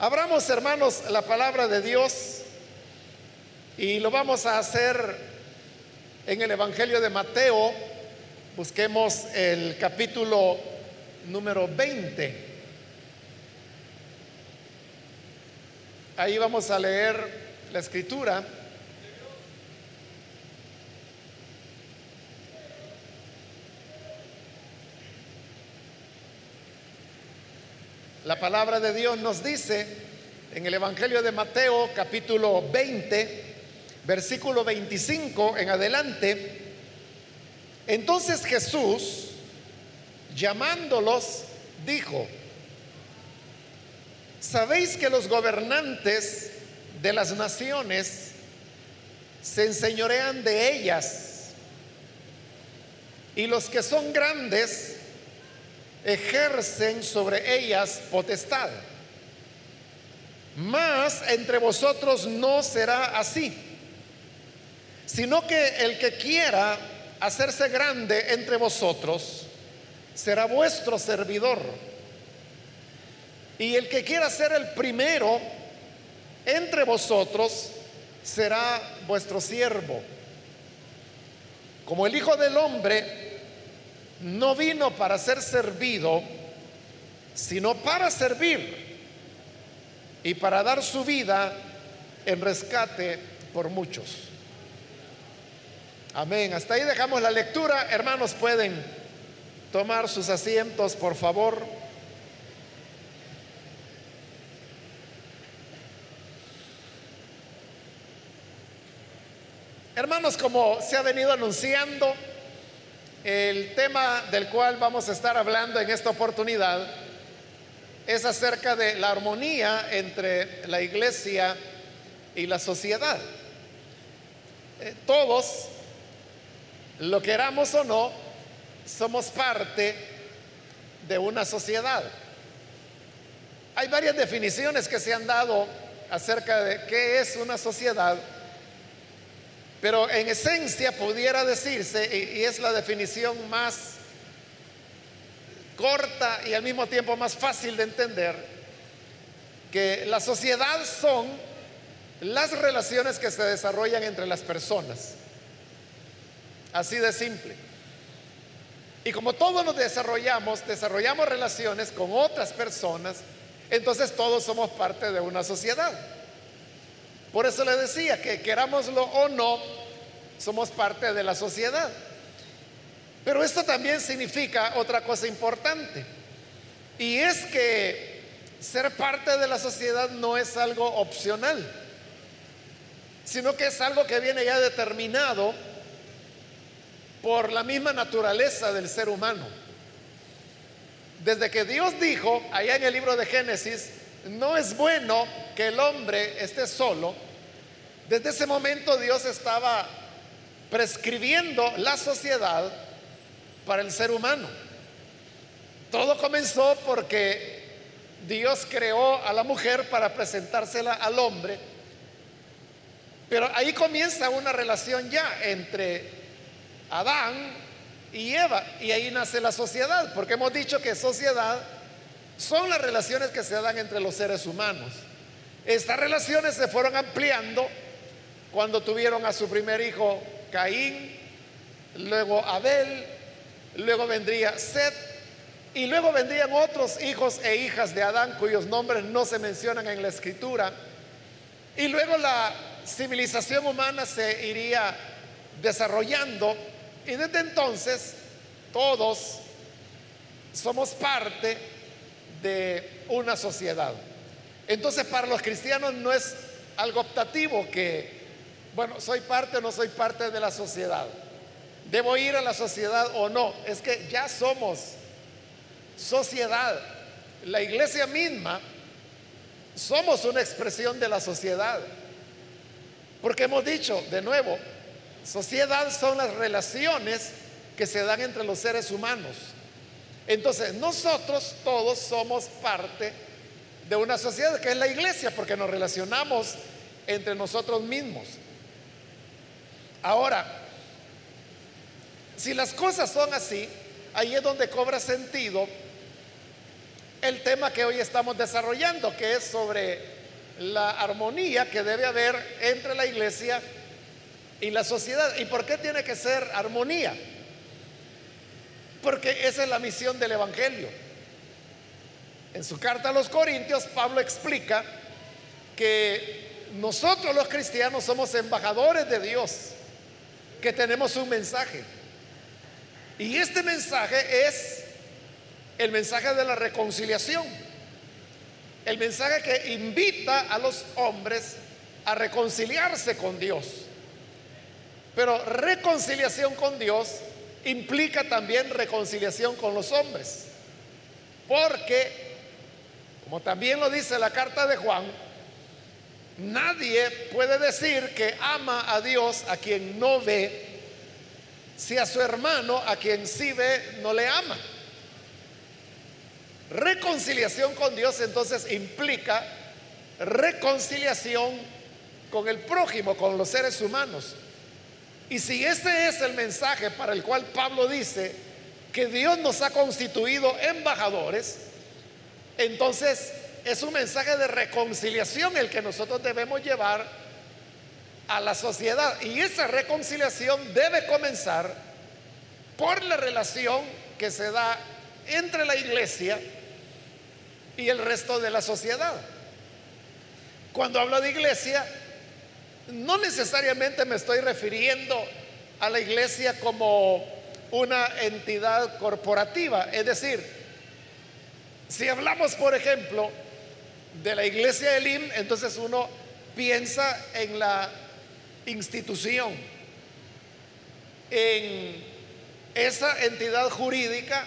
Abramos, hermanos, la palabra de Dios y lo vamos a hacer en el Evangelio de Mateo. Busquemos el capítulo número 20. Ahí vamos a leer la escritura. La palabra de Dios nos dice en el Evangelio de Mateo capítulo 20, versículo 25 en adelante, entonces Jesús, llamándolos, dijo, ¿sabéis que los gobernantes de las naciones se enseñorean de ellas y los que son grandes ejercen sobre ellas potestad. Mas entre vosotros no será así, sino que el que quiera hacerse grande entre vosotros será vuestro servidor. Y el que quiera ser el primero entre vosotros será vuestro siervo. Como el Hijo del Hombre no vino para ser servido, sino para servir y para dar su vida en rescate por muchos. Amén. Hasta ahí dejamos la lectura. Hermanos, pueden tomar sus asientos, por favor. Hermanos, como se ha venido anunciando, el tema del cual vamos a estar hablando en esta oportunidad es acerca de la armonía entre la iglesia y la sociedad. Eh, todos, lo queramos o no, somos parte de una sociedad. Hay varias definiciones que se han dado acerca de qué es una sociedad pero en esencia pudiera decirse, y, es la definición más corta y al mismo tiempo más fácil de entender, que la sociedad son las relaciones que se desarrollan entre las personas. Así de simple. Y como todos nos desarrollamos, desarrollamos relaciones con otras personas, entonces todos somos parte de una sociedad. Por eso le decía que querámoslo o no, somos parte de la sociedad. Pero esto también significa otra cosa importante. Y es que ser parte de la sociedad no es algo opcional, sino que es algo que viene ya determinado por la misma naturaleza del ser humano. Desde que Dios dijo, allá en el libro de Génesis, no es bueno que el hombre esté solo, desde ese momento Dios estaba prescribiendo la sociedad para el ser humano. Todo comenzó porque Dios creó a la mujer para presentársela al hombre, pero ahí comienza una relación ya entre Adán y Eva, y ahí nace la sociedad, porque hemos dicho que sociedad son las relaciones que se dan entre los seres humanos. Estas relaciones se fueron ampliando cuando tuvieron a su primer hijo Caín, luego Abel, luego vendría Seth y luego vendrían otros hijos e hijas de Adán cuyos nombres no se mencionan en la escritura. Y luego la civilización humana se iría desarrollando y desde entonces todos somos parte de una sociedad. Entonces para los cristianos no es algo optativo que, bueno, soy parte o no soy parte de la sociedad. ¿Debo ir a la sociedad o no? Es que ya somos sociedad. La iglesia misma somos una expresión de la sociedad. Porque hemos dicho, de nuevo, sociedad son las relaciones que se dan entre los seres humanos. Entonces, nosotros todos somos parte de una sociedad que es la iglesia, porque nos relacionamos entre nosotros mismos. Ahora, si las cosas son así, ahí es donde cobra sentido el tema que hoy estamos desarrollando, que es sobre la armonía que debe haber entre la iglesia y la sociedad. ¿Y por qué tiene que ser armonía? Porque esa es la misión del Evangelio. En su carta a los Corintios, Pablo explica que nosotros los cristianos somos embajadores de Dios, que tenemos un mensaje. Y este mensaje es el mensaje de la reconciliación. El mensaje que invita a los hombres a reconciliarse con Dios. Pero reconciliación con Dios implica también reconciliación con los hombres. Porque, como también lo dice la carta de Juan, nadie puede decir que ama a Dios a quien no ve, si a su hermano a quien sí ve no le ama. Reconciliación con Dios entonces implica reconciliación con el prójimo, con los seres humanos. Y si este es el mensaje para el cual Pablo dice que Dios nos ha constituido embajadores, entonces es un mensaje de reconciliación el que nosotros debemos llevar a la sociedad. Y esa reconciliación debe comenzar por la relación que se da entre la iglesia y el resto de la sociedad. Cuando hablo de iglesia, no necesariamente me estoy refiriendo a la iglesia como una entidad corporativa. Es decir, si hablamos, por ejemplo, de la iglesia del IM, entonces uno piensa en la institución, en esa entidad jurídica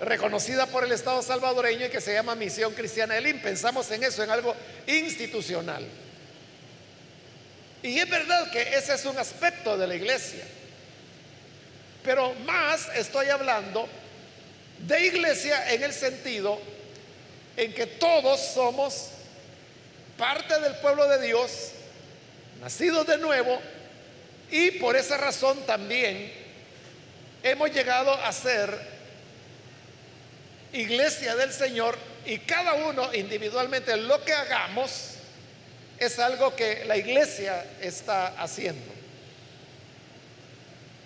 reconocida por el Estado salvadoreño y que se llama Misión Cristiana del IM. Pensamos en eso, en algo institucional. Y es verdad que ese es un aspecto de la iglesia. Pero más estoy hablando de iglesia en el sentido en que todos somos parte del pueblo de Dios, nacidos de nuevo, y por esa razón también hemos llegado a ser iglesia del Señor y cada uno individualmente lo que hagamos es algo que la iglesia está haciendo.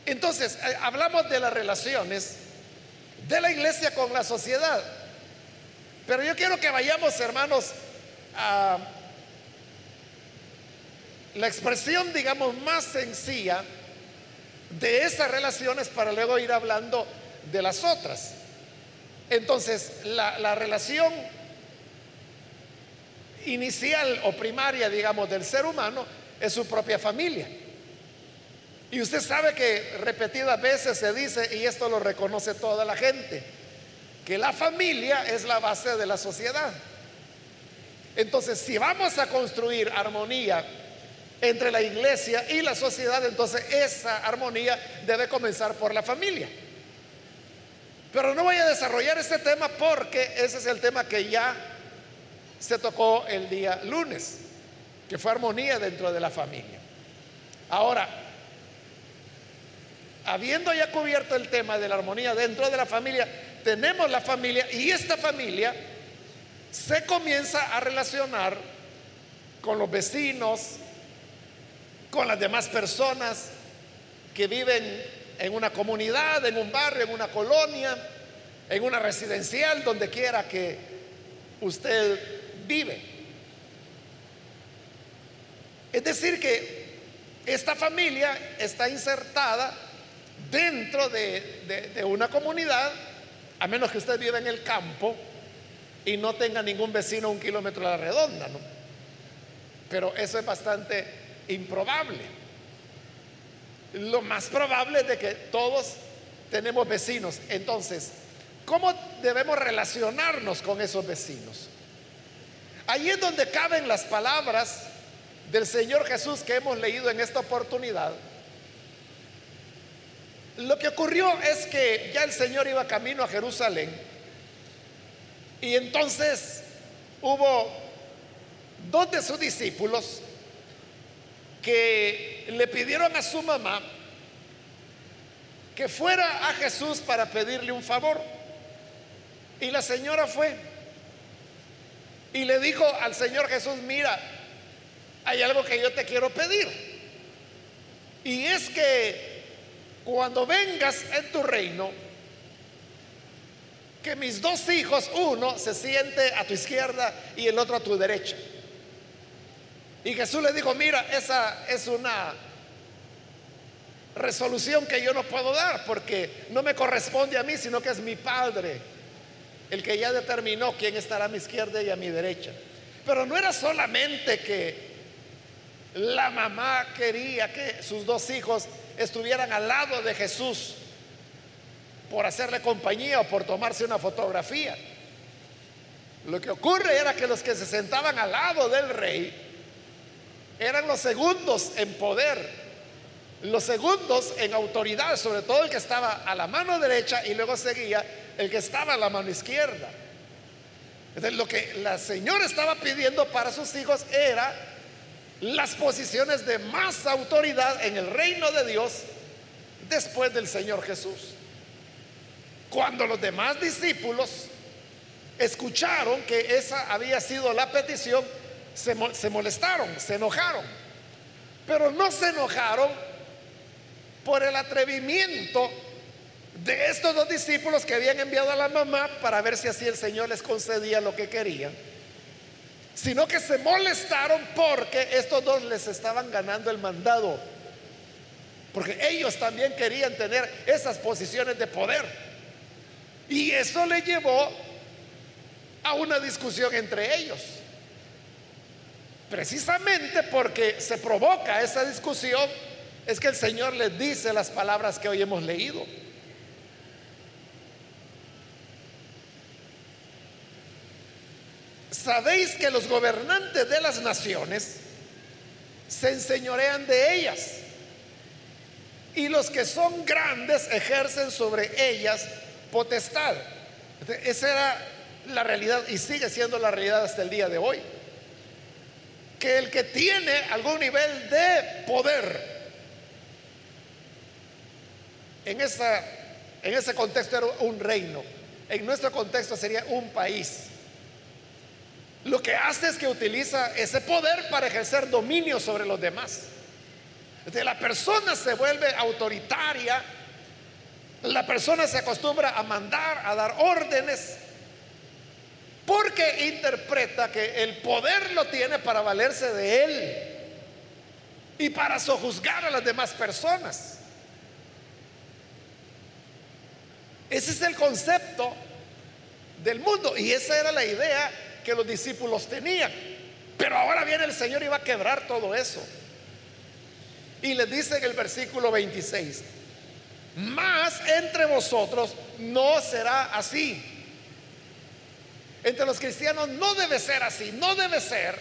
Entonces, eh, hablamos de las relaciones de la iglesia con la sociedad. Pero yo quiero que vayamos, hermanos, a la expresión, digamos, más sencilla de esas relaciones para luego ir hablando de las otras. Entonces, la, la relación inicial o primaria, digamos, del ser humano es su propia familia. Y usted sabe que repetidas veces se dice, y esto lo reconoce toda la gente, que la familia es la base de la sociedad. Entonces, si vamos a construir armonía entre la iglesia y la sociedad, entonces esa armonía debe comenzar por la familia. Pero no voy a desarrollar este tema porque ese es el tema que ya se tocó el día lunes, que fue armonía dentro de la familia. Ahora, habiendo ya cubierto el tema de la armonía dentro de la familia, tenemos la familia y esta familia se comienza a relacionar con los vecinos, con las demás personas que viven en una comunidad, en un barrio, en una colonia, en una residencial, donde quiera que usted vive. Es decir, que esta familia está insertada dentro de, una comunidad, a menos que usted viva en el campo y no tenga ningún vecino un kilómetro a la redonda, ¿no? Pero eso es bastante improbable. Lo más probable es de que todos tenemos vecinos. Entonces, ¿cómo debemos relacionarnos con esos vecinos? Ahí es donde caben las palabras del Señor Jesús que hemos leído en esta oportunidad. Lo que ocurrió es que ya el Señor iba camino a Jerusalén y entonces hubo dos de sus discípulos que le pidieron a su mamá que fuera a Jesús para pedirle un favor. Y la señora fue y le dijo al Señor Jesús, mira, hay algo que yo te quiero pedir. Y es que cuando vengas en tu reino, que mis dos hijos, uno se siente a tu izquierda y el otro a tu derecha. Y Jesús le dijo, mira, esa es una resolución que yo no puedo dar porque no me corresponde a mí, sino que es mi Padre el que ya determinó quién estará a mi izquierda y a mi derecha. Pero no era solamente que la mamá quería que sus dos hijos estuvieran al lado de Jesús por hacerle compañía o por tomarse una fotografía. Lo que ocurre era que los que se sentaban al lado del rey eran los segundos en poder los segundos en autoridad, sobre todo el que estaba a la mano derecha y luego seguía el que estaba a la mano izquierda. Entonces, lo que la señora estaba pidiendo para sus hijos era las posiciones de más autoridad en el reino de Dios después del Señor Jesús. Cuando los demás discípulos escucharon que esa había sido la petición, se, se molestaron, se enojaron. Pero no se enojaron por el atrevimiento de estos dos discípulos que habían enviado a la mamá para ver si así el Señor les concedía lo que querían, sino que se molestaron porque estos dos les estaban ganando el mandado, porque ellos también querían tener esas posiciones de poder. Y eso le llevó a una discusión entre ellos. Precisamente porque se provoca esa discusión es que el Señor les dice las palabras que hoy hemos leído. Sabéis que los gobernantes de las naciones se enseñorean de ellas y los que son grandes ejercen sobre ellas potestad. Esa era la realidad y sigue siendo la realidad hasta el día de hoy. Que el que tiene algún nivel de poder en, esa, en ese contexto era un reino. En nuestro contexto sería un país. Lo que hace es que utiliza ese poder para ejercer dominio sobre los demás. Entonces, la persona se vuelve autoritaria, la persona se acostumbra a mandar, a dar órdenes, porque interpreta que el poder lo tiene para valerse de él y para sojuzgar a las demás personas. Ese es el concepto del mundo y esa era la idea que los discípulos tenían. Pero ahora viene el Señor y va a quebrar todo eso. Y les dice en el versículo 26, más entre vosotros no será así. Entre los cristianos no debe ser así, no debe ser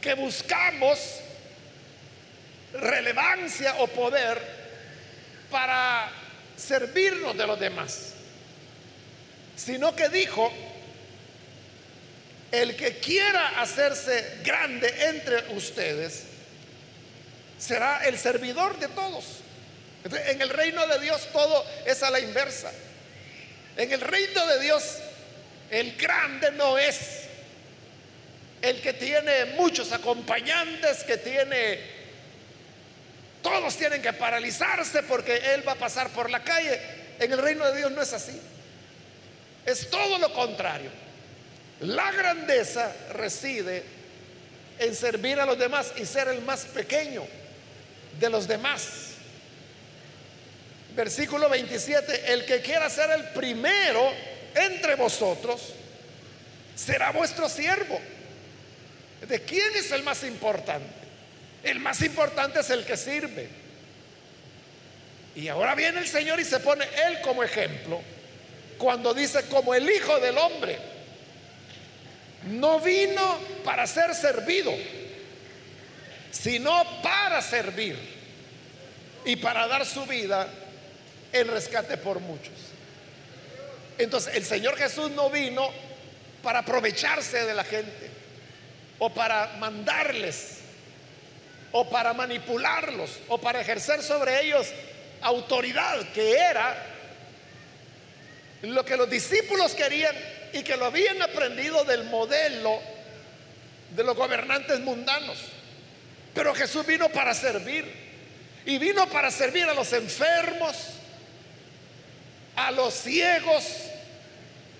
que buscamos relevancia o poder para servirnos de los demás, sino que dijo, el que quiera hacerse grande entre ustedes será el servidor de todos. En el reino de Dios todo es a la inversa. En el reino de Dios el grande no es el que tiene muchos acompañantes, que tiene todos tienen que paralizarse porque Él va a pasar por la calle. En el reino de Dios no es así. Es todo lo contrario. La grandeza reside en servir a los demás y ser el más pequeño de los demás. Versículo 27, el que quiera ser el primero entre vosotros será vuestro siervo. ¿De quién es el más importante? El más importante es el que sirve. Y ahora viene el Señor y se pone Él como ejemplo cuando dice como el Hijo del Hombre. No vino para ser servido, sino para servir y para dar su vida en rescate por muchos. Entonces el Señor Jesús no vino para aprovecharse de la gente o para mandarles o para manipularlos o para ejercer sobre ellos autoridad, que era lo que los discípulos querían y que lo habían aprendido del modelo de los gobernantes mundanos. Pero Jesús vino para servir. Y vino para servir a los enfermos, a los ciegos,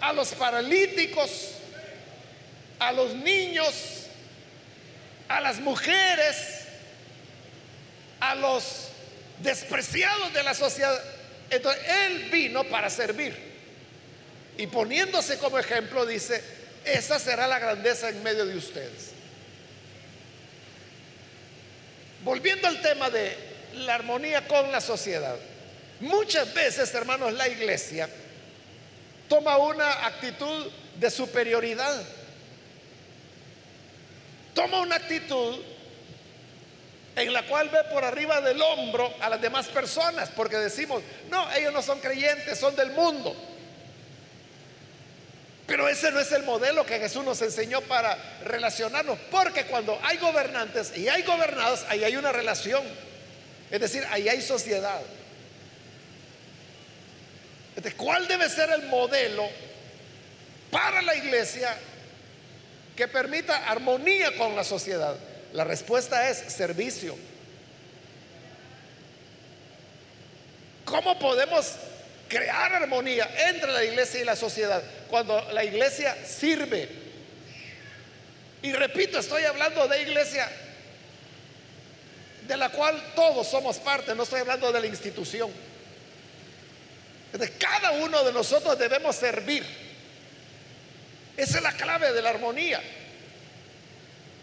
a los paralíticos, a los niños, a las mujeres, a los despreciados de la sociedad. Entonces, Él vino para servir. Y poniéndose como ejemplo, dice, esa será la grandeza en medio de ustedes. Volviendo al tema de la armonía con la sociedad. Muchas veces, hermanos, la iglesia toma una actitud de superioridad. Toma una actitud en la cual ve por arriba del hombro a las demás personas, porque decimos, no, ellos no son creyentes, son del mundo. Pero ese no es el modelo que Jesús nos enseñó para relacionarnos, porque cuando hay gobernantes y hay gobernados, ahí hay una relación. Es decir, ahí hay sociedad. ¿Cuál debe ser el modelo para la iglesia que permita armonía con la sociedad? La respuesta es servicio. ¿Cómo podemos crear armonía entre la iglesia y la sociedad cuando la iglesia sirve? Y repito, estoy hablando de iglesia de la cual todos somos parte, no estoy hablando de la institución. De cada uno de nosotros debemos servir. Esa es la clave de la armonía.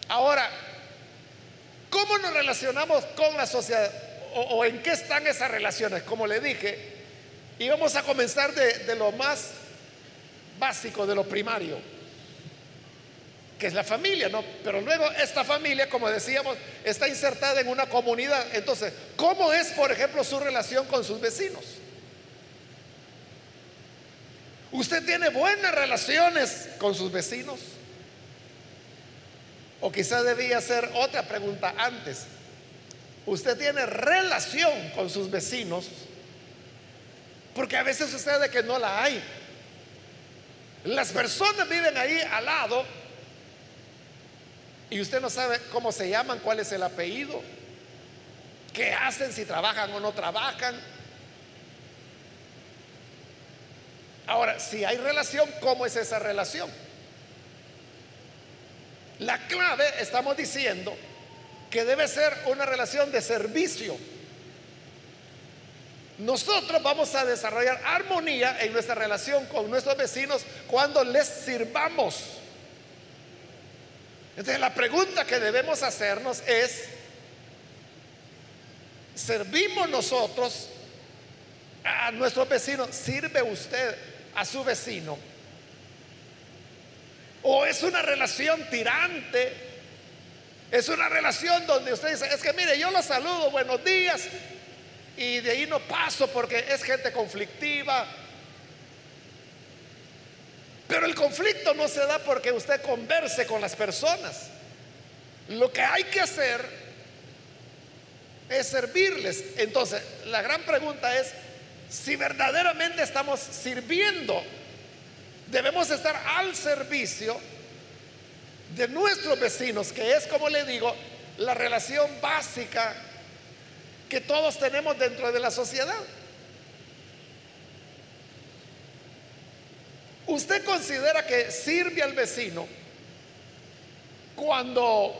Ahora, ¿cómo nos relacionamos con la sociedad? ¿O, en qué están esas relaciones? Como le dije, y vamos a comenzar de lo más básico, de lo primario que es la familia, ¿no? Pero luego esta familia, como decíamos, está insertada en una comunidad. Entonces, ¿cómo es, por ejemplo, su relación con sus vecinos? ¿Usted tiene buenas relaciones con sus vecinos? O quizá debía hacer otra pregunta antes. ¿Usted tiene relación con sus vecinos? Porque a veces sucede que no la hay. Las personas viven ahí al lado y usted no sabe cómo se llaman, cuál es el apellido, qué hacen, si trabajan o no trabajan. Ahora, si hay relación, ¿cómo es esa relación? La clave, estamos diciendo, que debe ser una relación de servicio. Nosotros vamos a desarrollar armonía en nuestra relación con nuestros vecinos cuando les sirvamos. Entonces la pregunta que debemos hacernos es, ¿servimos nosotros a nuestro vecino? ¿Sirve usted a su vecino? ¿O es una relación tirante? Es una relación donde usted dice, es que mire, yo lo saludo, buenos días, y de ahí no paso porque es gente conflictiva, pero el conflicto no se da porque usted converse con las personas. Lo que hay que hacer es servirles. Entonces, la gran pregunta es, si verdaderamente estamos sirviendo, debemos estar al servicio de nuestros vecinos, que es, como le digo, la relación básica que todos tenemos dentro de la sociedad. ¿Usted considera que sirve al vecino cuando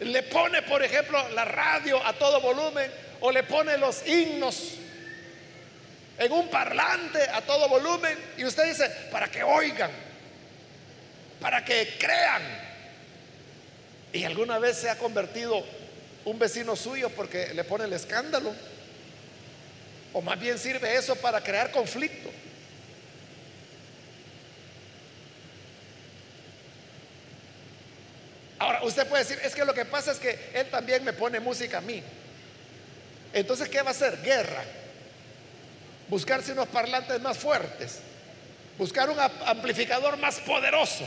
le pone, por ejemplo, la radio a todo volumen o le pone los himnos en un parlante a todo volumen y usted dice, para que oigan, para que crean? Y alguna vez se ha convertido un vecino suyo porque le pone el escándalo. O más bien sirve eso para crear conflicto. Ahora, usted puede decir, es que lo que pasa es que él también me pone música a mí. Entonces, ¿qué va a hacer? Guerra. Buscarse unos parlantes más fuertes. Buscar un amplificador más poderoso.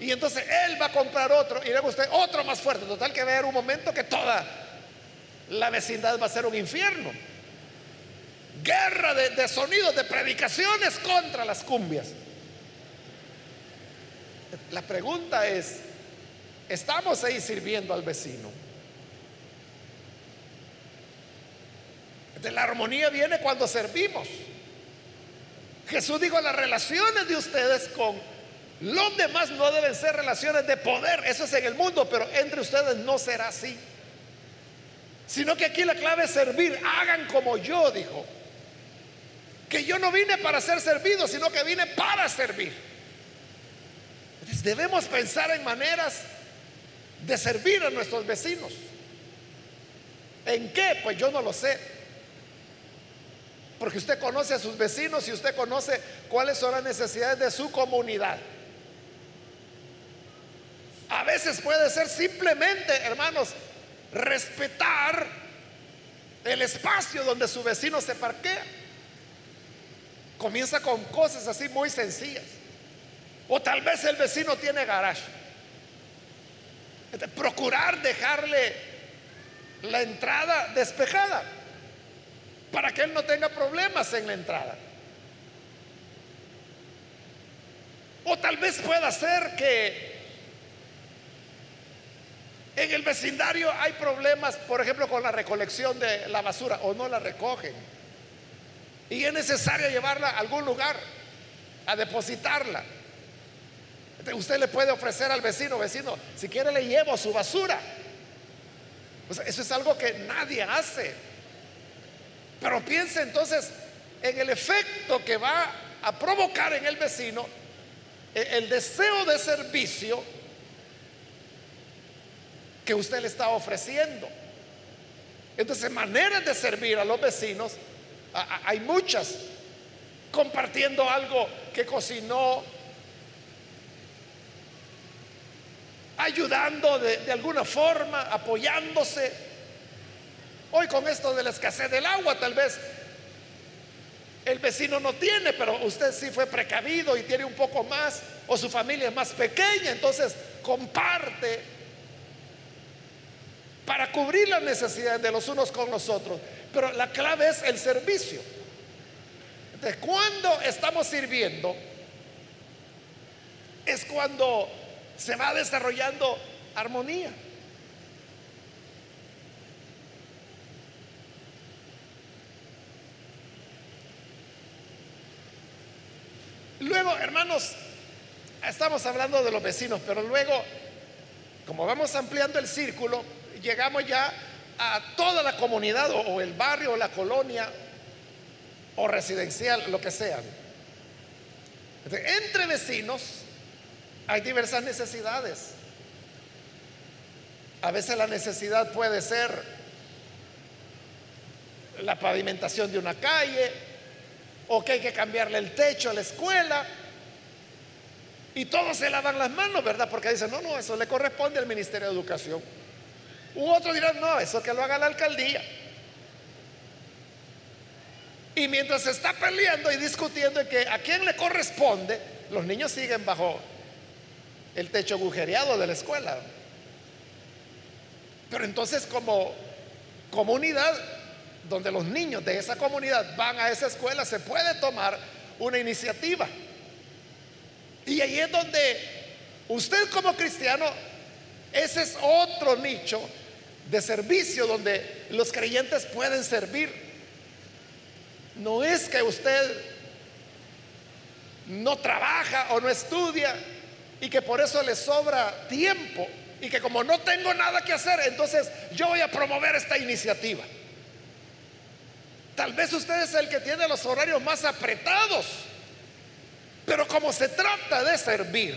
Y entonces él va a comprar otro y luego usted otro más fuerte. Total que va a haber un momento que toda la vecindad va a ser un infierno. guerra de, sonidos, de predicaciones contra las cumbias. La pregunta es, ¿estamos ahí sirviendo al vecino? De la armonía viene cuando servimos. Jesús dijo, las relaciones de ustedes con los demás no deben ser relaciones de poder, eso es en el mundo, pero entre ustedes no será así. Sino que aquí la clave es servir, hagan como yo, dijo. Que yo no vine para ser servido, sino que vine para servir. Entonces debemos pensar en maneras de servir a nuestros vecinos. ¿En qué? Pues yo no lo sé. Porque usted conoce a sus vecinos y usted conoce cuáles son las necesidades de su comunidad. A veces puede ser simplemente, hermanos, respetar el espacio donde su vecino se parquea. Comienza con cosas así muy sencillas. O tal vez el vecino tiene garage. Procurar dejarle la entrada despejada para que él no tenga problemas en la entrada. O tal vez pueda ser que en el vecindario hay problemas, por ejemplo, con la recolección de la basura o no la recogen. Y es necesario llevarla a algún lugar a depositarla. Usted le puede ofrecer al vecino, vecino, si quiere le llevo su basura. eso es algo que nadie hace. Pero piense entonces en el efecto que va a provocar en el vecino e, el deseo de servicio que usted le está ofreciendo. Entonces, maneras de servir a los vecinos, hay muchas. Compartiendo algo que cocinó, ayudando de, de alguna forma, apoyándose Hoy con esto de la escasez del agua, tal vez el vecino no tiene, pero usted sí fue precavido y tiene un poco más, o su familia es más pequeña, entonces comparte para cubrir las necesidades de los unos con los otros. Pero la clave es el servicio. De cuando estamos sirviendo, es cuando se va desarrollando armonía. Luego, hermanos, estamos hablando de los vecinos, pero luego, como vamos ampliando el círculo, llegamos ya a toda la comunidad o, el barrio o la colonia o residencial, lo que sea. entre vecinos hay diversas necesidades. A veces la necesidad puede ser la pavimentación de una calle, o que hay que cambiarle el techo a la escuela. Y todos se lavan las manos, ¿verdad? Porque dicen, no, no, eso le corresponde al Ministerio de Educación. U otros dirán, no, eso que lo haga la alcaldía. Y mientras se está peleando y discutiendo que a quién le corresponde, los niños siguen bajo el techo agujereado de la escuela. Pero entonces como comunidad donde los niños de esa comunidad van a esa escuela, se puede tomar una iniciativa. Y ahí es donde usted como cristiano, ese es otro nicho de servicio donde los creyentes pueden servir. No es que usted no trabaja o no estudia y que por eso le sobra tiempo y que como no tengo nada que hacer, entonces yo voy a promover esta iniciativa. Tal vez usted es el que tiene los horarios más apretados. Pero como se trata de servir,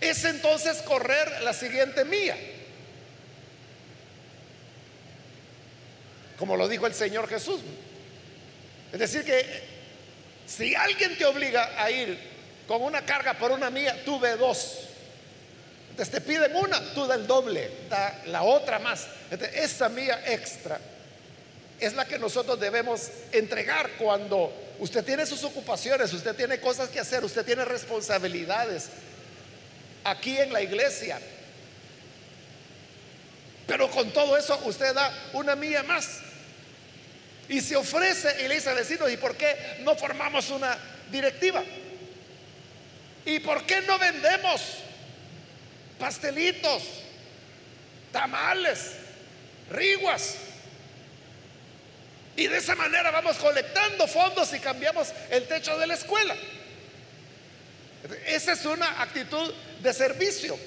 es entonces correr la siguiente mía. Como lo dijo el Señor Jesús. Es decir, que si alguien te obliga a ir con una carga por una mía, tú ve dos. Entonces te piden una, tú da el doble, da la otra más. esa mía extra es la que nosotros debemos entregar cuando usted tiene sus ocupaciones, usted tiene cosas que hacer, usted tiene responsabilidades aquí en la iglesia. Pero con todo eso usted da una milla más. Y se ofrece y le dice al vecino, ¿y por qué no formamos una directiva? ¿Y por qué no vendemos pastelitos, tamales, riguas? Y de esa manera vamos colectando fondos y cambiamos el techo de la escuela. Esa es una actitud de servicio.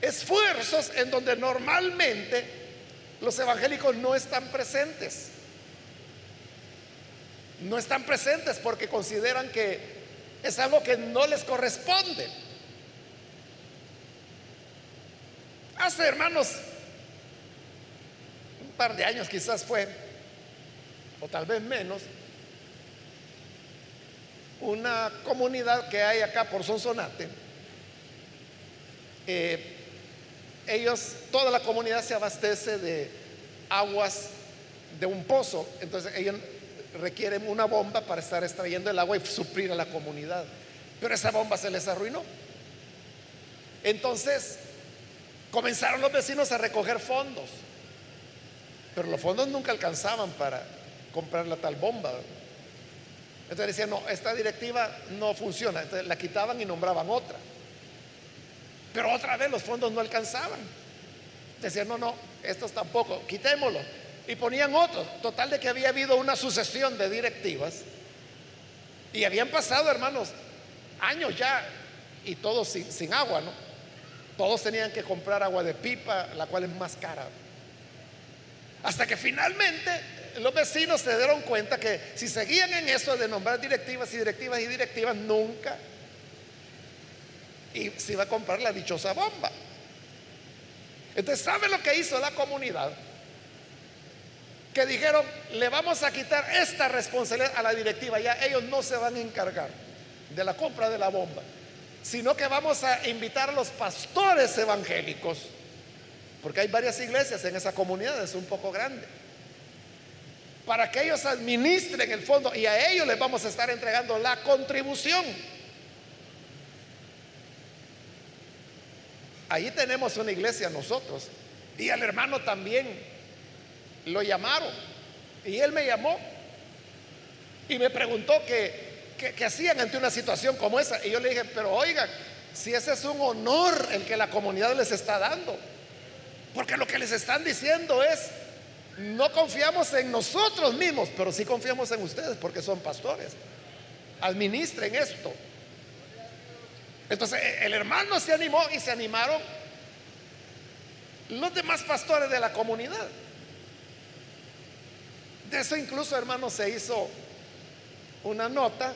Esfuerzos en donde normalmente los evangélicos no están presentes. No están presentes porque consideran que es algo que no les corresponde. Hace, hermanos, par de años quizás fue, o tal vez menos, una comunidad que hay acá por Sonsonate. Eh, ellos, toda la comunidad se abastece de aguas de un pozo, entonces ellos requieren una bomba para estar extrayendo el agua y suplir a la comunidad. Pero esa bomba se les arruinó. Entonces comenzaron los vecinos a recoger fondos pero los fondos nunca alcanzaban para comprar la tal bomba. Entonces decían, no, esta directiva no funciona. Entonces la quitaban y nombraban otra. Pero otra vez los fondos no alcanzaban. Decían, no, no, estos tampoco, quitémoslo. Y ponían otros. Total de que había habido una sucesión de directivas. Y habían pasado, hermanos, años ya. Y todos sin, sin agua, ¿no? Todos tenían que comprar agua de pipa, la cual es más cara. Hasta que finalmente los vecinos se dieron cuenta que si seguían en eso de nombrar directivas y directivas y directivas, nunca y se iba a comprar la dichosa bomba. Entonces, ¿sabe lo que hizo la comunidad? Que dijeron, le vamos a quitar esta responsabilidad a la directiva, ya ellos no se van a encargar de la compra de la bomba, sino que vamos a invitar a los pastores evangélicos porque hay varias iglesias en esa comunidad, es un poco grande. Para que ellos administren el fondo y a ellos les vamos a estar entregando la contribución. Ahí tenemos una iglesia nosotros. Y al hermano también lo llamaron. Y él me llamó y me preguntó qué hacían ante una situación como esa. Y yo le dije, pero oigan, si ese es un honor el que la comunidad les está dando. Porque lo que les están diciendo es, no confiamos en nosotros mismos, pero sí confiamos en ustedes porque son pastores. Administren esto. Entonces el hermano se animó y se animaron los demás pastores de la comunidad. De eso incluso, hermano, se hizo una nota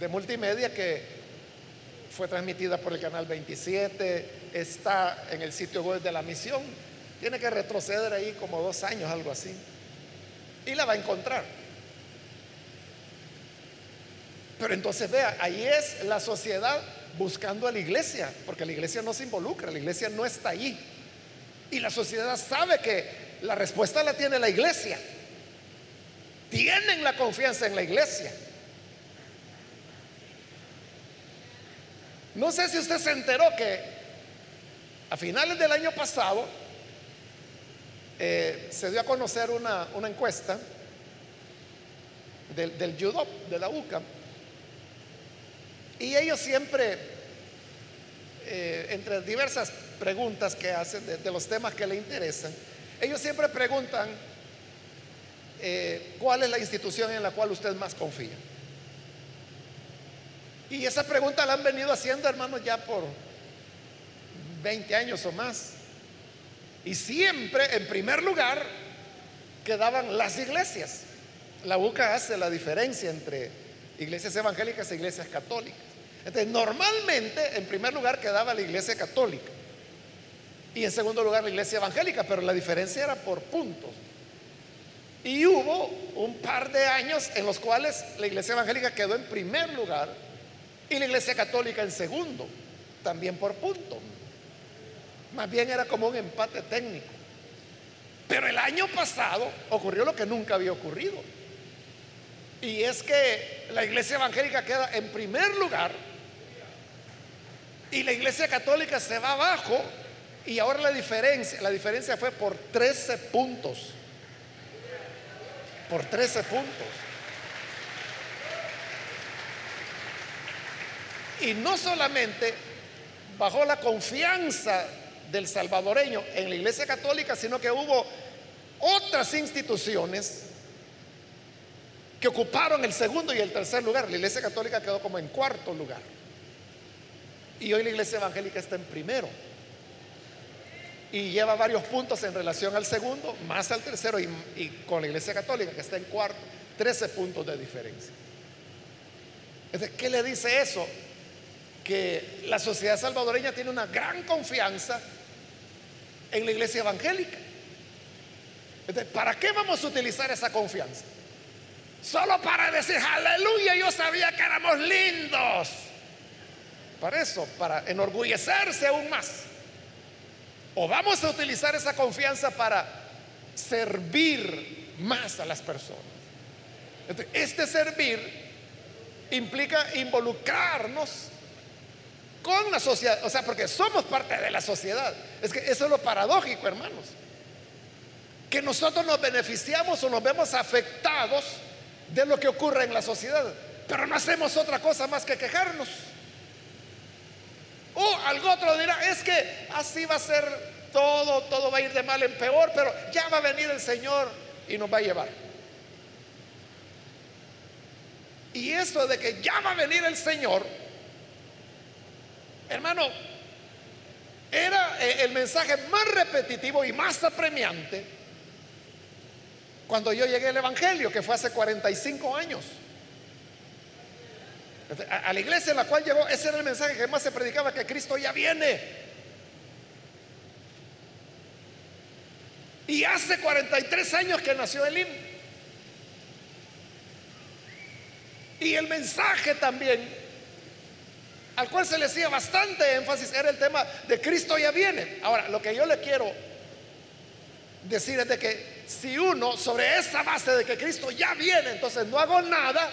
de multimedia que fue transmitida por el canal 27, está en el sitio web de la misión. Tiene que retroceder ahí como dos años, algo así. Y la va a encontrar. Pero entonces vea, ahí es la sociedad buscando a la iglesia, porque la iglesia no se involucra, la iglesia no está allí. Y la sociedad sabe que la respuesta la tiene la iglesia. Tienen la confianza en la iglesia. No sé si usted se enteró que a finales del año pasado eh, se dio a conocer una, encuesta del, del de la UCA, y ellos siempre, eh, entre diversas preguntas que hacen de, los temas que le interesan, ellos siempre preguntan eh, cuál es la institución en la cual usted más confía. Y esa pregunta la han venido haciendo, hermanos, ya por 20 años o más. Y siempre, en primer lugar, quedaban las iglesias. La UCA hace la diferencia entre iglesias evangélicas e iglesias católicas. Entonces, normalmente, en primer lugar, quedaba la iglesia católica. Y en segundo lugar, la iglesia evangélica, pero la diferencia era por puntos. Y hubo un par de años en los cuales la iglesia evangélica quedó en primer lugar y la Iglesia Católica en segundo, también por punto. Más bien era como un empate técnico. Pero el año pasado ocurrió lo que nunca había ocurrido. Y es que la iglesia evangélica queda en primer lugar y la iglesia católica se va abajo Y ahora la diferencia, la diferencia fue por 13 puntos. Por 13 puntos. Y no solamente bajó la confianza del salvadoreño en la Iglesia Católica, sino que hubo otras instituciones que ocuparon el segundo y el tercer lugar. La Iglesia Católica quedó como en cuarto lugar. Y hoy la Iglesia Evangélica está en primero. Y lleva varios puntos en relación al segundo, más al tercero, y, con la Iglesia Católica que está en cuarto, 13 puntos de diferencia. ¿Qué le dice eso? Que la sociedad salvadoreña tiene una gran confianza en la iglesia evangélica. ¿Para qué vamos a utilizar esa confianza? Solo para decir, aleluya, yo sabía que éramos lindos. Para eso, para enorgullecerse aún más. O vamos a utilizar esa confianza para servir más a las personas. Este servir implica involucrarnos con la sociedad, o sea, porque somos parte de la sociedad. Es que eso es lo paradójico, hermanos. Que nosotros nos beneficiamos o nos vemos afectados de lo que ocurre en la sociedad, pero no hacemos otra cosa más que quejarnos. O algo otro dirá, es que así va a ser todo, todo va a ir de mal en peor, pero ya va a venir el Señor y nos va a llevar. Y eso de que ya va a venir el Señor, Hermano, era eh, el mensaje más repetitivo y más apremiante cuando yo llegué al Evangelio, que fue hace 45 años. A la iglesia en la cual llegó, ese era el mensaje que más se predicaba, que Cristo ya viene. Y hace 43 años que nació Elim. Y el mensaje también al cual se le hacía bastante énfasis era el tema de Cristo ya viene. Ahora, lo que yo le quiero decir es de que si uno sobre esa base de que Cristo ya viene, entonces no hago nada,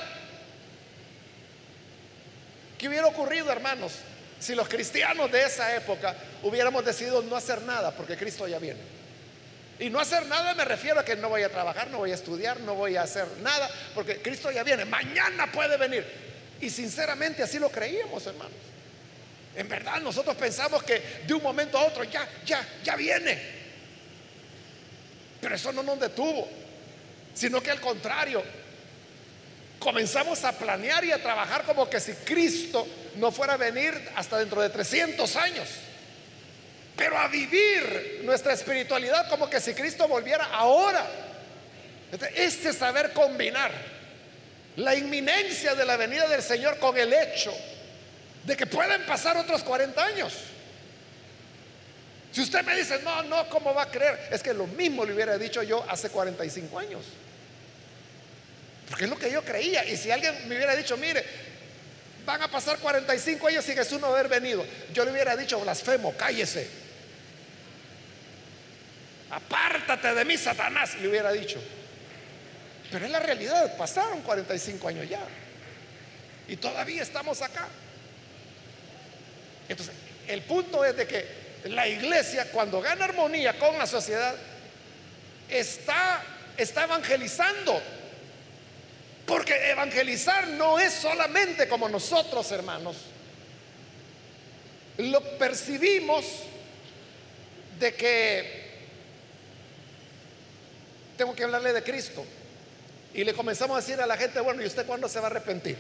¿qué hubiera ocurrido, hermanos? Si los cristianos de esa época hubiéramos decidido no hacer nada porque Cristo ya viene. Y no hacer nada me refiero a que no voy a trabajar, no voy a estudiar, no voy a hacer nada, porque Cristo ya viene. Mañana puede venir. Y sinceramente así lo creíamos, hermanos. En verdad nosotros pensamos que de un momento a otro ya, ya, ya viene. Pero eso no nos detuvo, sino que al contrario, comenzamos a planear y a trabajar como que si Cristo no fuera a venir hasta dentro de 300 años. Pero a vivir nuestra espiritualidad como que si Cristo volviera ahora. Este saber combinar la inminencia de la venida del Señor con el hecho de que pueden pasar otros 40 años. Si usted me dice, no, no, ¿cómo va a creer? Es que lo mismo le hubiera dicho yo hace 45 años. Porque es lo que yo creía. Y si alguien me hubiera dicho, mire, van a pasar 45 años sin Jesús no haber venido, yo le hubiera dicho, blasfemo, cállese. Apártate de mí, Satanás, le hubiera dicho. Pero es la realidad, pasaron 45 años ya. Y todavía estamos acá. Entonces, el punto es de que la iglesia cuando gana armonía con la sociedad está, está evangelizando. Porque evangelizar no es solamente como nosotros, hermanos. Lo percibimos de que tengo que hablarle de Cristo. Y le comenzamos a decir a la gente, bueno, ¿y usted cuándo se va a arrepentir?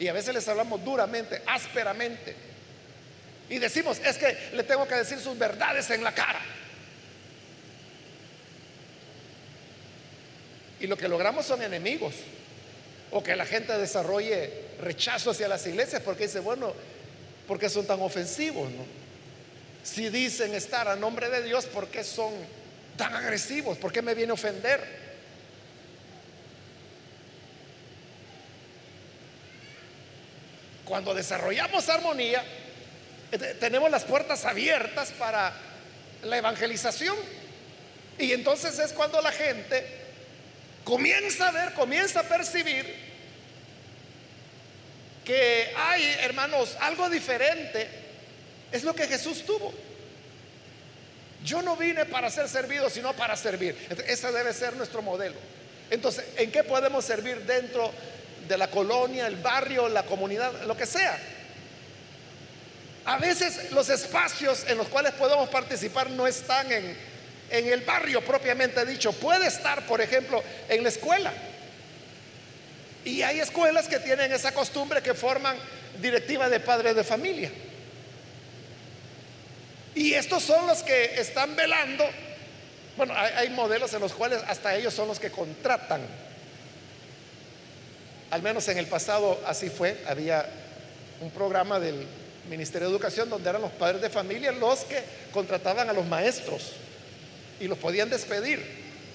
Y a veces les hablamos duramente, ásperamente. Y decimos, es que le tengo que decir sus verdades en la cara. Y lo que logramos son enemigos. O que la gente desarrolle rechazo hacia las iglesias porque dice, bueno, ¿por qué son tan ofensivos? Si dicen estar a nombre de Dios, ¿por qué son tan agresivos? ¿Por qué me viene a ofender? Cuando desarrollamos armonía, eh, tenemos las puertas abiertas para la evangelización. Y entonces es cuando la gente comienza a ver, comienza a percibir que hay, hermanos, algo diferente. Es lo que Jesús tuvo. Yo no vine para ser servido, sino para servir. ese debe ser nuestro modelo. Entonces, ¿en qué podemos servir dentro de la colonia, el barrio, la comunidad, lo que sea? A veces los espacios en los cuales podemos participar no están en, en el barrio propiamente dicho. Puede estar, por ejemplo, en la escuela. Y hay escuelas que tienen esa costumbre que forman directiva de padres de familia. Y estos son los que están velando. Bueno, hay, modelos en los cuales hasta ellos son los que contratan. Al menos en el pasado así fue. Había un programa del Ministerio de Educación donde eran los padres de familia los que contrataban a los maestros y los podían despedir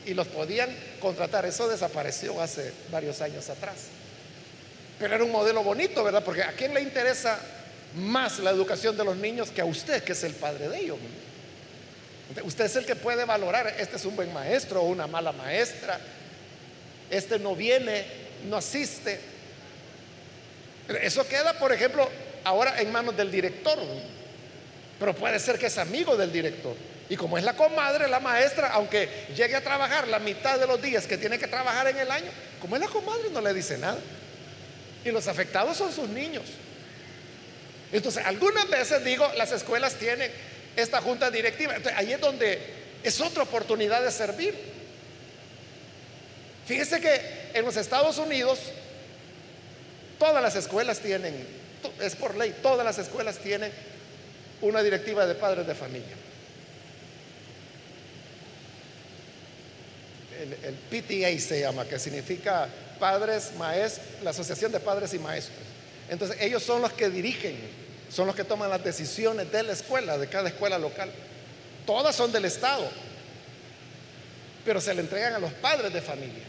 y los podían contratar. Eso desapareció hace varios años atrás. Pero era un modelo bonito, ¿verdad? Porque ¿a quién le interesa más la educación de los niños que a usted, que es el padre de ellos. Usted es el que puede valorar, este es un buen maestro o una mala maestra, este no viene, no asiste. Eso queda, por ejemplo, ahora en manos del director, pero puede ser que es amigo del director. Y como es la comadre, la maestra, aunque llegue a trabajar la mitad de los días que tiene que trabajar en el año, como es la comadre, no le dice nada. Y los afectados son sus niños. Entonces, algunas veces digo, las escuelas tienen esta junta directiva. Entonces, ahí es donde es otra oportunidad de servir. Fíjese que en los Estados Unidos todas las escuelas tienen, es por ley, todas las escuelas tienen una directiva de padres de familia. El, PTA se llama, que significa padres, maestros, la Asociación de Padres y Maestros. Entonces ellos son los que dirigen son los que toman las decisiones de la escuela, de cada escuela local. Todas son del Estado, pero se le entregan a los padres de familia.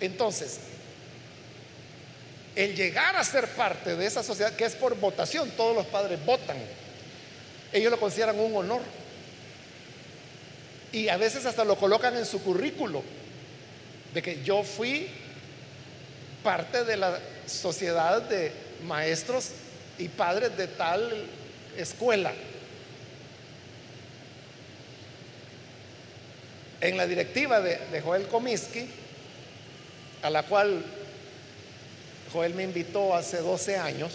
Entonces, el llegar a ser parte de esa sociedad, que es por votación, todos los padres votan, ellos lo consideran un honor. Y a veces hasta lo colocan en su currículo, de que yo fui parte de la sociedad de maestros y padres de tal escuela. En la directiva de, Joel Comiskey, a la cual Joel me invitó hace 12 años,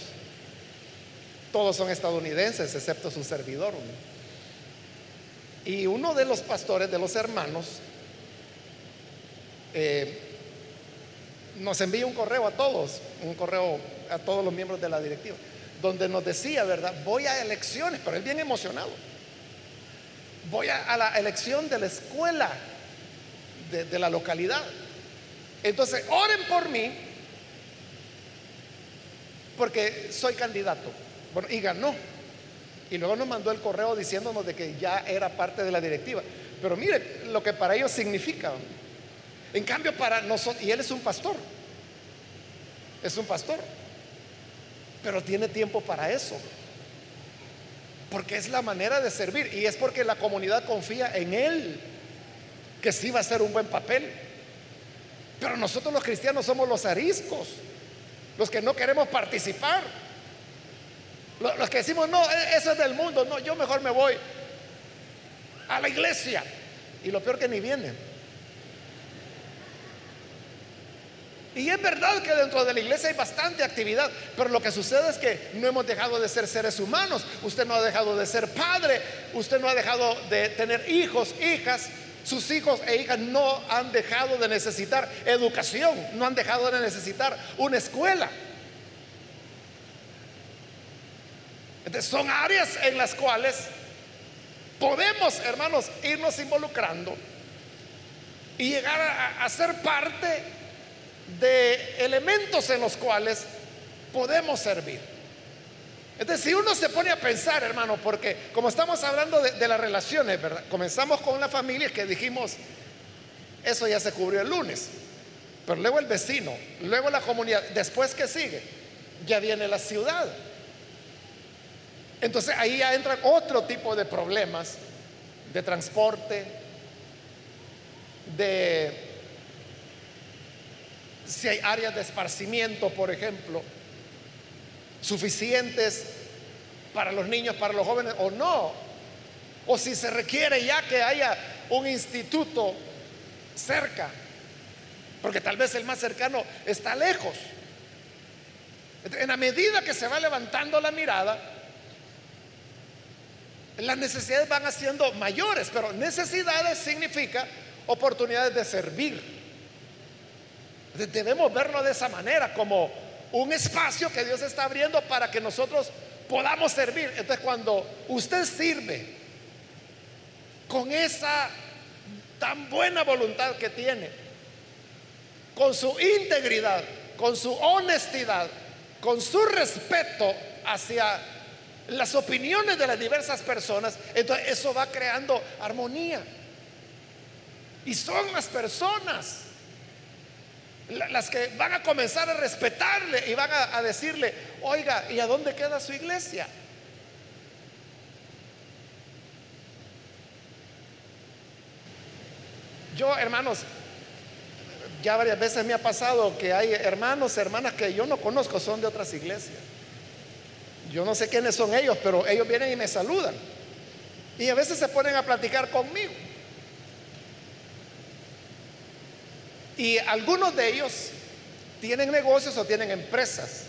todos son estadounidenses, excepto su servidor. Y uno de los pastores de los hermanos eh, nos envía un correo a todos, un correo a todos los miembros de la directiva, donde nos decía, ¿verdad? Voy a elecciones, pero él bien emocionado. Voy a, la elección de la escuela de, de la localidad. Entonces, oren por mí, porque soy candidato. Bueno, y ganó. Y luego nos mandó el correo diciéndonos de que ya era parte de la directiva. Pero mire lo que para ellos significa. En cambio, para nosotros, y él es un pastor, es un pastor, pero tiene tiempo para eso. Porque es la manera de servir y es porque la comunidad confía en él, que sí va a hacer un buen papel. Pero nosotros los cristianos somos los ariscos, los que no queremos participar. Los que decimos, no, e-, eso es del mundo, no, yo mejor me voy a la iglesia. Y lo peor que ni vienen. Y es verdad que dentro de la iglesia hay bastante actividad, pero lo que sucede es que no hemos dejado de ser seres humanos. Usted no ha dejado de ser padre, usted no ha dejado de tener hijos, hijas. Sus hijos e hijas no han dejado de necesitar educación, no han dejado de necesitar una escuela. Entonces, son áreas en las cuales podemos, hermanos, irnos involucrando y llegar a, a ser parte de elementos en los cuales podemos servir. Entonces, si uno se pone a pensar, hermano, porque como estamos hablando de, las relaciones. Comenzamos con la familia que dijimos, eso ya se cubrió el lunes, pero luego el vecino, luego la comunidad, después que sigue, ya viene la ciudad. Entonces ahí ya entran otro tipo de problemas de transporte, de si hay áreas de esparcimiento, por ejemplo, suficientes para los niños, para los jóvenes o no. O si se requiere ya que haya un instituto cerca, porque tal vez el más cercano está lejos. En la medida que se va levantando la mirada, las necesidades van haciendo mayores, pero necesidades significa oportunidades de servir. Debemos verlo de esa manera, como un espacio que Dios está abriendo para que nosotros podamos servir. Entonces cuando usted sirve con esa tan buena voluntad que tiene, con su integridad, con su honestidad, con su respeto hacia las opiniones de las diversas personas, entonces eso va creando armonía. Y son las personas las que van a comenzar a respetarle y van a, decirle, oiga, ¿y a dónde queda su iglesia? Yo, hermanos, ya varias veces me ha pasado que hay hermanos, hermanas que yo no conozco, son de otras iglesias. Yo no sé quiénes son ellos, pero ellos vienen y me saludan. Y a veces se ponen a platicar conmigo. Y algunos de ellos tienen negocios o tienen empresas.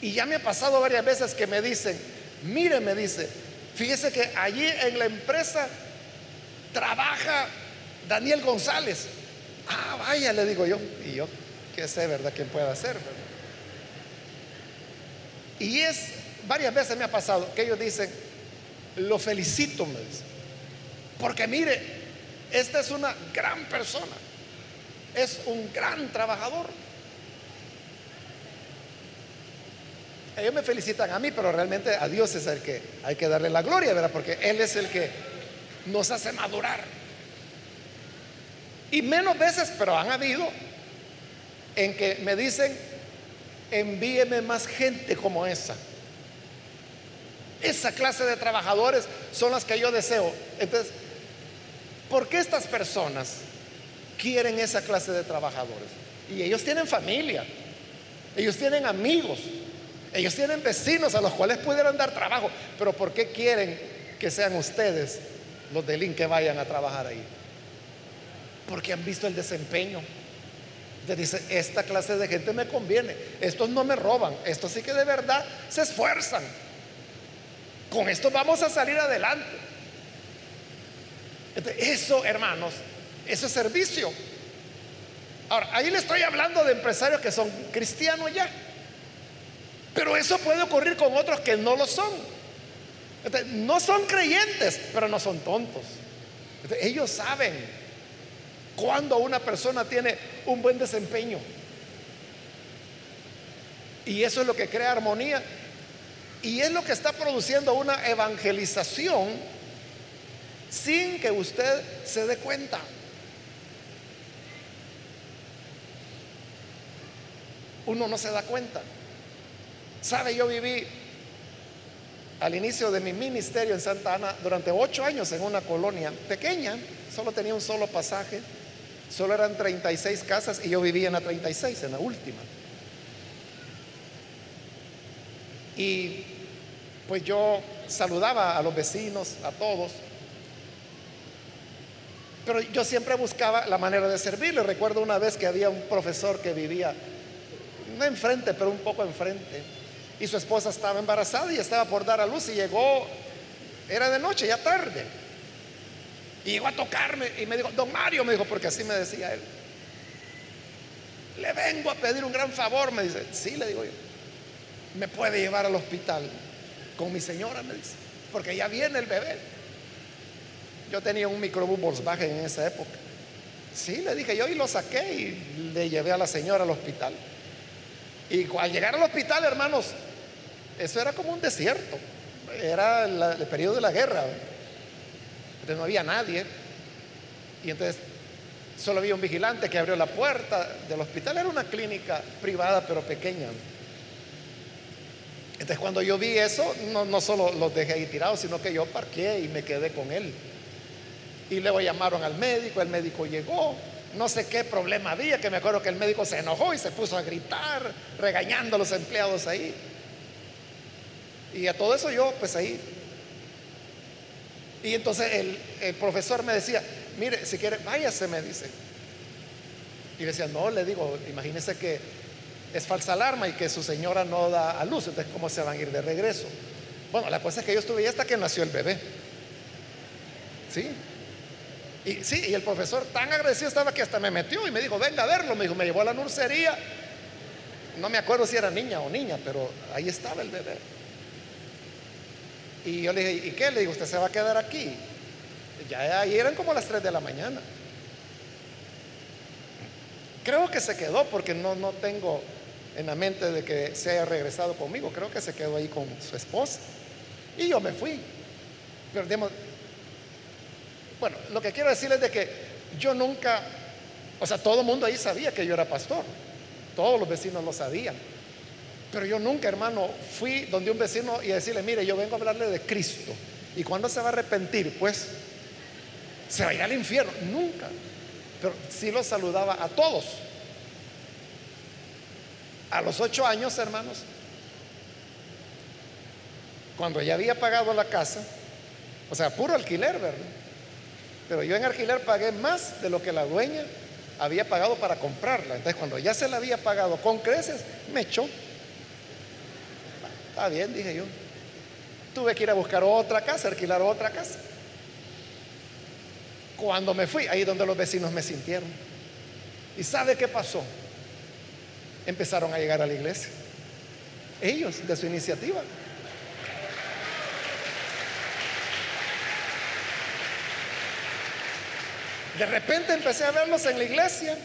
Y ya me ha pasado varias veces que me dicen, mire, me dice, fíjese que allí en la empresa trabaja Daniel González. Ah, vaya, le digo yo. Y yo, qué sé, ¿verdad? ¿Quién puede hacer? Y es, varias veces me ha pasado que ellos dicen, lo felicito, me dice. Porque mire, esta es una gran persona. Es un gran trabajador. Ellos me felicitan a mí, pero realmente a Dios es el que hay que darle la gloria, ¿verdad? Porque Él es el que nos hace madurar. Y menos veces, pero han habido, en que me dicen, envíeme más gente como esa. Esa clase de trabajadores son las que yo deseo. Entonces, ¿Por qué estas personas quieren esa clase de trabajadores? Y ellos tienen familia, ellos tienen amigos, ellos tienen vecinos a los cuales pudieran dar trabajo, pero ¿por qué quieren que sean ustedes los del IN que vayan a trabajar ahí? Porque han visto el desempeño. Te dice, esta clase de gente me conviene, estos no me roban, estos sí que de verdad se esfuerzan. Con esto vamos a salir adelante eso, hermanos, eso es servicio. Ahora, ahí le estoy hablando de empresarios que son cristianos ya. Pero eso puede ocurrir con otros que no lo son. no son creyentes, pero no son tontos. ellos saben cuando una persona tiene un buen desempeño. Y eso es lo que crea armonía. Y es lo que está produciendo una evangelización sin que usted se dé cuenta. Uno no se da cuenta. Sabe, yo viví al inicio de mi ministerio en Santa Ana durante ocho años en una colonia pequeña, solo tenía un solo pasaje, solo eran 36 casas y yo vivía en la 36, en la última. Y pues yo saludaba a los vecinos, a todos, pero yo siempre buscaba la manera de servirle. Recuerdo una vez que había un profesor que vivía, no enfrente, pero un poco enfrente. Y su esposa estaba embarazada y estaba por dar a luz y llegó, era de noche, ya tarde. Y llegó a tocarme y me dijo, don Mario, me dijo, porque así me decía él. Le vengo a pedir un gran favor, me dice. Sí, le digo yo. Me puede llevar al hospital con mi señora, me dice, porque ya viene el bebé. Yo tenía un microbús Volkswagen en esa época. Sí, le dije yo y lo saqué y le llevé a la señora al hospital. Y al llegar al hospital, hermanos, eso era como un desierto. Era el periodo de la guerra. Entonces no había nadie. Y entonces solo había un vigilante que abrió la puerta del hospital. Era una clínica privada pero pequeña. Entonces cuando yo vi eso, no, no solo los dejé ahí tirados, sino que yo parqué y me quedé con él. Y luego llamaron al médico, el médico llegó, no sé qué problema había, que me acuerdo que el médico se enojó y se puso a gritar, regañando a los empleados ahí. Y a todo eso yo, pues ahí, Y entonces el, profesor me decía, mire, si quiere, váyase, me dice. Y decía, no, le digo, imagínese que es falsa alarma y que su señora no da a luz, entonces ¿cómo se van a ir de regreso? Bueno, la cosa es que yo estuve ahí hasta que nació el bebé. ¿Sí? Y sí, y el profesor tan agradecido estaba que hasta me metió y me dijo, venga a verlo, me dijo, me llevó a la nursería. No me acuerdo si era niña o niña, pero ahí estaba el bebé. Y yo le dije, ¿y qué? Le digo, ¿usted se va a quedar aquí? Ya ahí eran como las 3 de la mañana. Creo que se quedó porque no, no tengo en la mente de que se haya regresado conmigo. Creo que se quedó ahí con su esposa. Y yo me fui. Pero bueno, lo que quiero decirles es de que yo nunca, o sea, todo el mundo ahí sabía que yo era pastor. Todos los vecinos lo sabían. Pero yo nunca, hermano, fui donde un vecino y decirle, mire, yo vengo a hablarle de Cristo. ¿Y cuándo se va a arrepentir? Pues se va a ir al infierno. Nunca. Pero sí lo saludaba a todos. A los ocho años, hermanos, cuando ya había pagado la casa, o sea, puro alquiler, ¿verdad? Pero yo en alquiler pagué más de lo que la dueña había pagado para comprarla. Entonces, cuando ya se la había pagado con creces, me echó. Está bien, dije yo. Tuve que ir a buscar otra casa, alquilar otra casa. Cuando me fui, ahí donde los vecinos me sintieron. ¿Y sabe qué pasó? empezaron a llegar a la iglesia. Ellos, de su iniciativa. De repente empecé a verlos en la iglesia.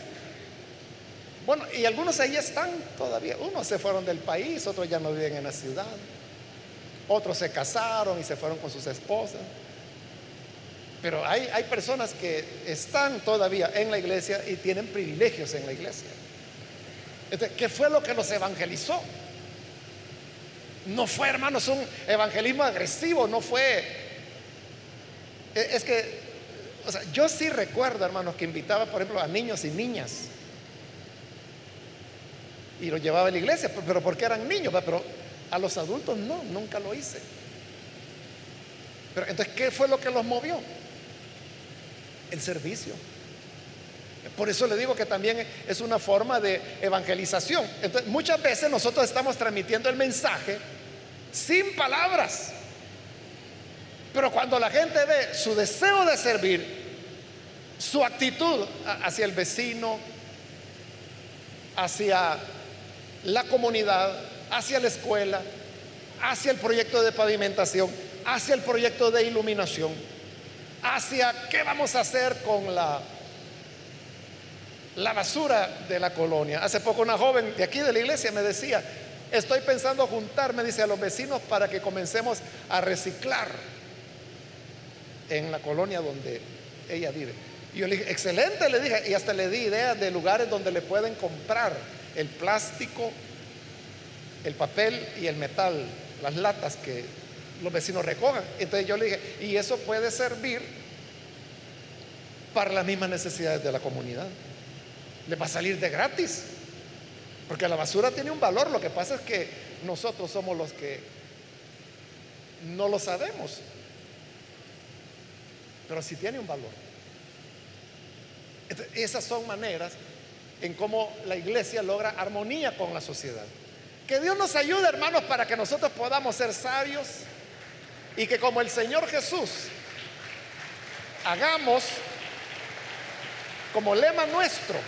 Bueno, y algunos ahí están todavía. Unos se fueron del país, otros ya no viven en la ciudad. Otros se casaron y se fueron con sus esposas. Pero hay, hay personas que están todavía en la iglesia y tienen privilegios en la iglesia. ¿Qué fue lo que los evangelizó? No fue, hermanos, un evangelismo agresivo, no fue... E, es que, o sea, yo sí recuerdo, hermanos, que invitaba, por ejemplo, a niños y niñas. Y los llevaba a la iglesia, pero porque eran niños, pero a los adultos no, nunca lo hice. Pero entonces, ¿qué fue lo que los movió? El servicio. Por eso le digo que también es una forma de evangelización. Entonces, muchas veces nosotros estamos transmitiendo el mensaje sin palabras. Pero cuando la gente ve su deseo de servir, su actitud hacia el vecino, hacia la comunidad, hacia la escuela, hacia el proyecto de pavimentación, hacia el proyecto de iluminación, hacia qué vamos a hacer con la la basura de la colonia. Hace poco una joven de aquí de la iglesia me decía, estoy pensando juntar, me dice, a los vecinos para que comencemos a reciclar en la colonia donde ella vive. Y yo le dije, excelente, le dije, y hasta le di ideas de lugares donde le pueden comprar el plástico, el papel y el metal, las latas que los vecinos recojan. Entonces yo le dije, y eso puede servir para las mismas necesidades de la comunidad le va a salir de gratis. Porque la basura tiene un valor, lo que pasa es que nosotros somos los que no lo sabemos. Pero sí tiene un valor. esas son maneras en cómo la iglesia logra armonía con la sociedad. Que Dios nos ayude, hermanos, para que nosotros podamos ser sabios y que como el Señor Jesús hagamos como lema nuestro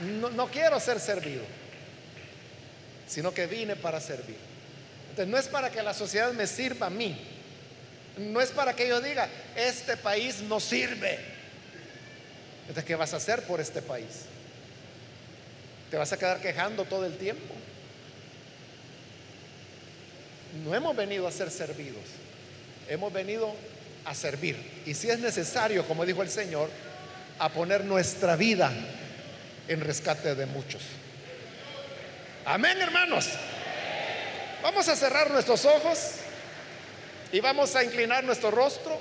no, quiero ser servido, sino que vine para servir. Entonces no es para que la sociedad me sirva a mí, no es para que yo diga, este país no sirve. Entonces, ¿qué vas a hacer por este país? ¿Te vas a quedar quejando todo el tiempo? No hemos venido a ser servidos, hemos venido a servir. Y si es necesario, como dijo el Señor, a poner nuestra vida en rescate de muchos. Amén, hermanos. Vamos a cerrar nuestros ojos y vamos a inclinar nuestro rostro.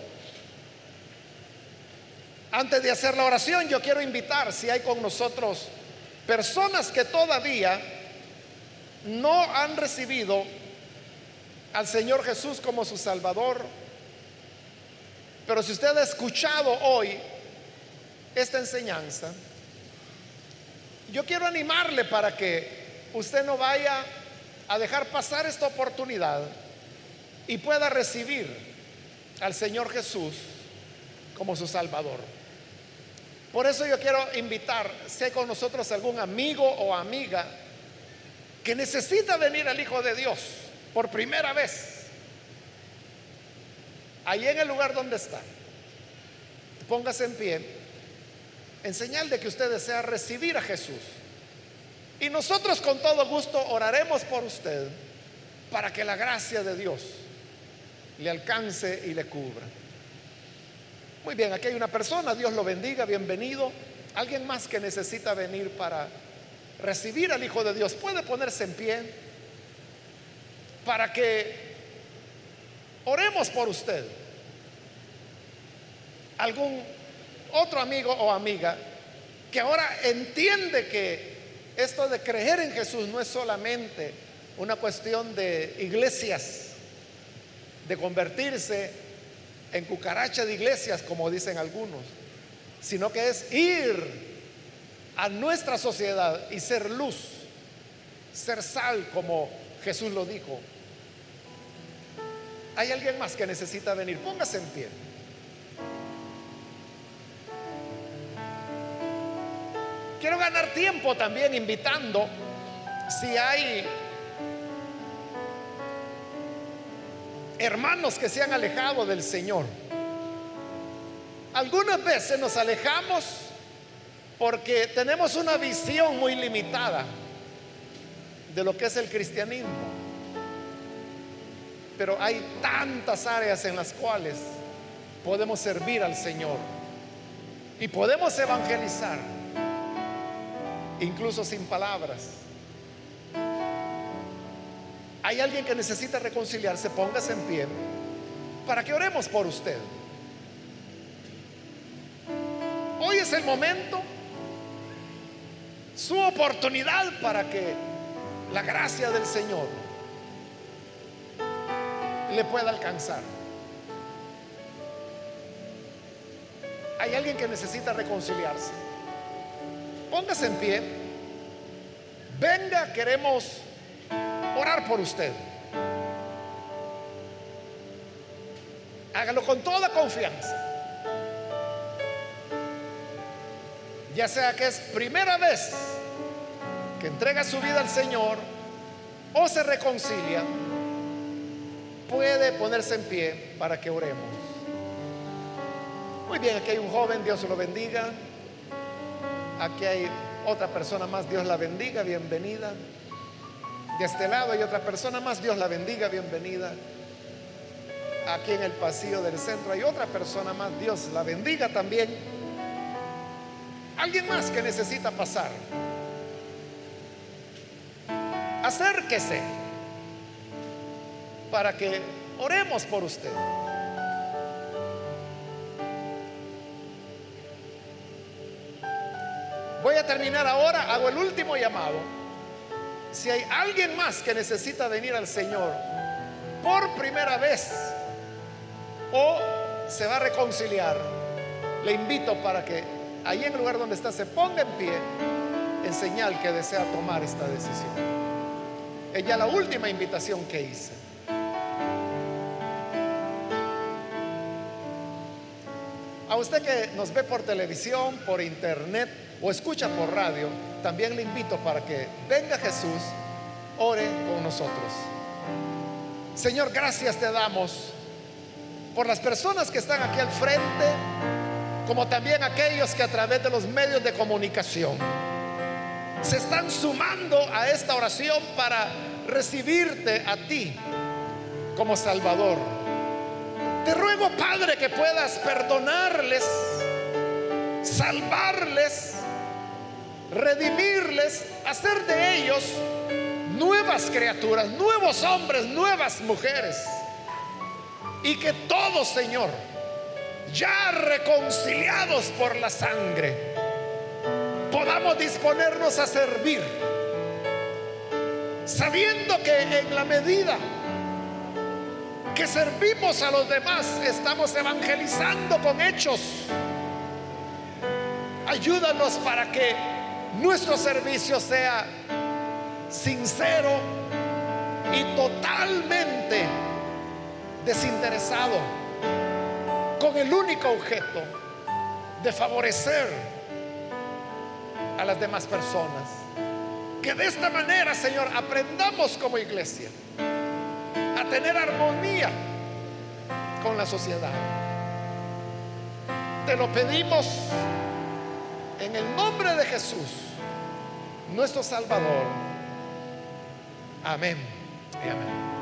Antes de hacer la oración, yo quiero invitar, si hay con nosotros personas que todavía no han recibido al Señor Jesús como su Salvador, Pero si usted ha escuchado hoy esta enseñanza, yo quiero animarle para que usted no vaya a dejar pasar esta oportunidad y pueda recibir al Señor Jesús como su Salvador. Por eso yo quiero invitar, sé con nosotros algún amigo o amiga que necesita venir al Hijo de Dios por primera vez. Ahí en el lugar donde está, póngase en pie en señal de que usted desea recibir a Jesús. Y nosotros con todo gusto oraremos por usted para que la gracia de Dios le alcance y le cubra. Muy bien, aquí hay una persona, Dios lo bendiga, bienvenido. Alguien más que necesita venir para recibir al Hijo de Dios, puede ponerse en pie para que oremos por usted. Algún otro amigo o amiga que ahora entiende que esto de creer en Jesús no es solamente una cuestión de iglesias, de convertirse en cucaracha de iglesias, como dicen algunos, sino que es ir a nuestra sociedad y ser luz, ser sal, como Jesús lo dijo. Hay alguien más que necesita venir, póngase en pie. Quiero ganar tiempo también invitando si hay hermanos que se han alejado del Señor. Algunas veces nos alejamos porque tenemos una visión muy limitada de lo que es el cristianismo. Pero hay tantas áreas en las cuales podemos servir al Señor y podemos evangelizar incluso sin palabras. Hay alguien que necesita reconciliarse, póngase en pie para que oremos por usted. Hoy es el momento, su oportunidad para que la gracia del Señor le pueda alcanzar. Hay alguien que necesita reconciliarse. Póngase en pie. Venga, queremos orar por usted. Hágalo con toda confianza. Ya sea que es primera vez que entrega su vida al Señor o se reconcilia, puede ponerse en pie para que oremos. Muy bien, aquí hay un joven, Dios lo bendiga. Aquí hay otra persona más, Dios la bendiga, bienvenida. De este lado hay otra persona más, Dios la bendiga, bienvenida. Aquí en el pasillo del centro hay otra persona más, Dios la bendiga también. Alguien más que necesita pasar. Acérquese para que oremos por usted. Voy a terminar ahora, hago el último llamado. Si hay alguien más que necesita venir al Señor por primera vez o se va a reconciliar, le invito para que ahí en el lugar donde está se ponga en pie en señal que desea tomar esta decisión. Es ya la última invitación que hice. A usted que nos ve por televisión, por internet, o escucha por radio, también le invito para que venga Jesús, ore con nosotros. Señor, gracias te damos por las personas que están aquí al frente, como también aquellos que a través de los medios de comunicación se están sumando a esta oración para recibirte a ti como Salvador. Te ruego, Padre, que puedas perdonarles, salvarles redimirles, hacer de ellos nuevas criaturas, nuevos hombres, nuevas mujeres. Y que todos, Señor, ya reconciliados por la sangre, podamos disponernos a servir, sabiendo que en la medida que servimos a los demás, estamos evangelizando con hechos. Ayúdanos para que nuestro servicio sea sincero y totalmente desinteresado, con el único objeto de favorecer a las demás personas. Que de esta manera, Señor, aprendamos como iglesia a tener armonía con la sociedad. Te lo pedimos en el nombre de Jesús, nuestro Salvador. Amén amén.